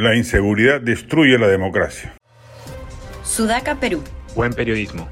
La inseguridad destruye la democracia. Sudaca, Perú. Buen periodismo.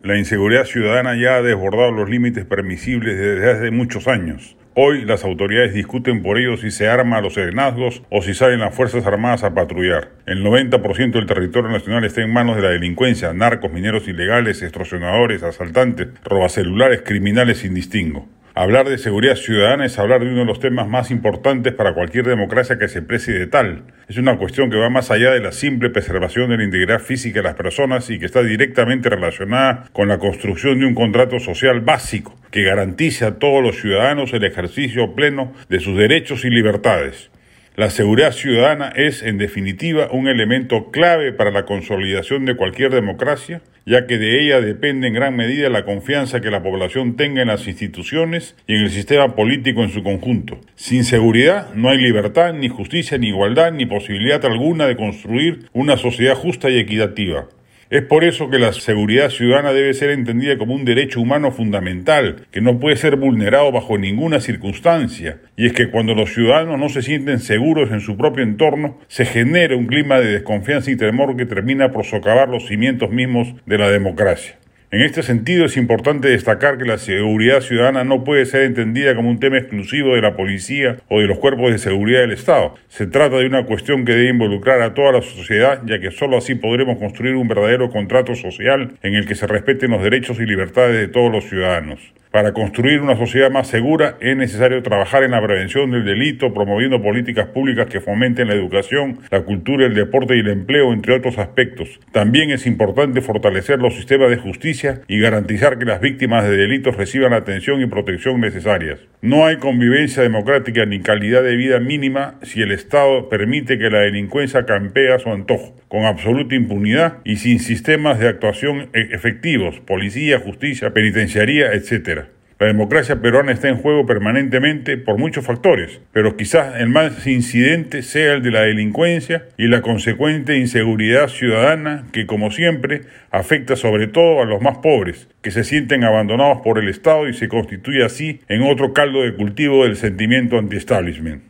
La inseguridad ciudadana ya ha desbordado los límites permisibles desde hace muchos años. Hoy las autoridades discuten por ello si se arma a los serenazgos o si salen las Fuerzas Armadas a patrullar. El 90% del territorio nacional está en manos de la delincuencia, narcos, mineros ilegales, extorsionadores, asaltantes, robacelulares, criminales sin distingo. Hablar de seguridad ciudadana es hablar de uno de los temas más importantes para cualquier democracia que se precie de tal. Es una cuestión que va más allá de la simple preservación de la integridad física de las personas y que está directamente relacionada con la construcción de un contrato social básico que garantice a todos los ciudadanos el ejercicio pleno de sus derechos y libertades. La seguridad ciudadana es, en definitiva, un elemento clave para la consolidación de cualquier democracia, ya que de ella depende en gran medida la confianza que la población tenga en las instituciones y en el sistema político en su conjunto. Sin seguridad no hay libertad, ni justicia, ni igualdad, ni posibilidad alguna de construir una sociedad justa y equitativa. Es por eso que la seguridad ciudadana debe ser entendida como un derecho humano fundamental, que no puede ser vulnerado bajo ninguna circunstancia. Y es que cuando los ciudadanos no se sienten seguros en su propio entorno, se genera un clima de desconfianza y temor que termina por socavar los cimientos mismos de la democracia. En este sentido es importante destacar que la seguridad ciudadana no puede ser entendida como un tema exclusivo de la policía o de los cuerpos de seguridad del Estado. Se trata de una cuestión que debe involucrar a toda la sociedad, ya que sólo así podremos construir un verdadero contrato social en el que se respeten los derechos y libertades de todos los ciudadanos. Para construir una sociedad más segura es necesario trabajar en la prevención del delito, promoviendo políticas públicas que fomenten la educación, la cultura, el deporte y el empleo, entre otros aspectos. También es importante fortalecer los sistemas de justicia y garantizar que las víctimas de delitos reciban la atención y protección necesarias. No hay convivencia democrática ni calidad de vida mínima si el Estado permite que la delincuencia campee a su antojo, con absoluta impunidad y sin sistemas de actuación e-, efectivos, policía, justicia, penitenciaría, etc. La democracia peruana está en juego permanentemente por muchos factores, pero quizás el más incidente sea el de la delincuencia y la consecuente inseguridad ciudadana que, como siempre, afecta sobre todo a los más pobres, que se sienten abandonados por el Estado y se constituye así en otro caldo de cultivo del sentimiento anti-establishment.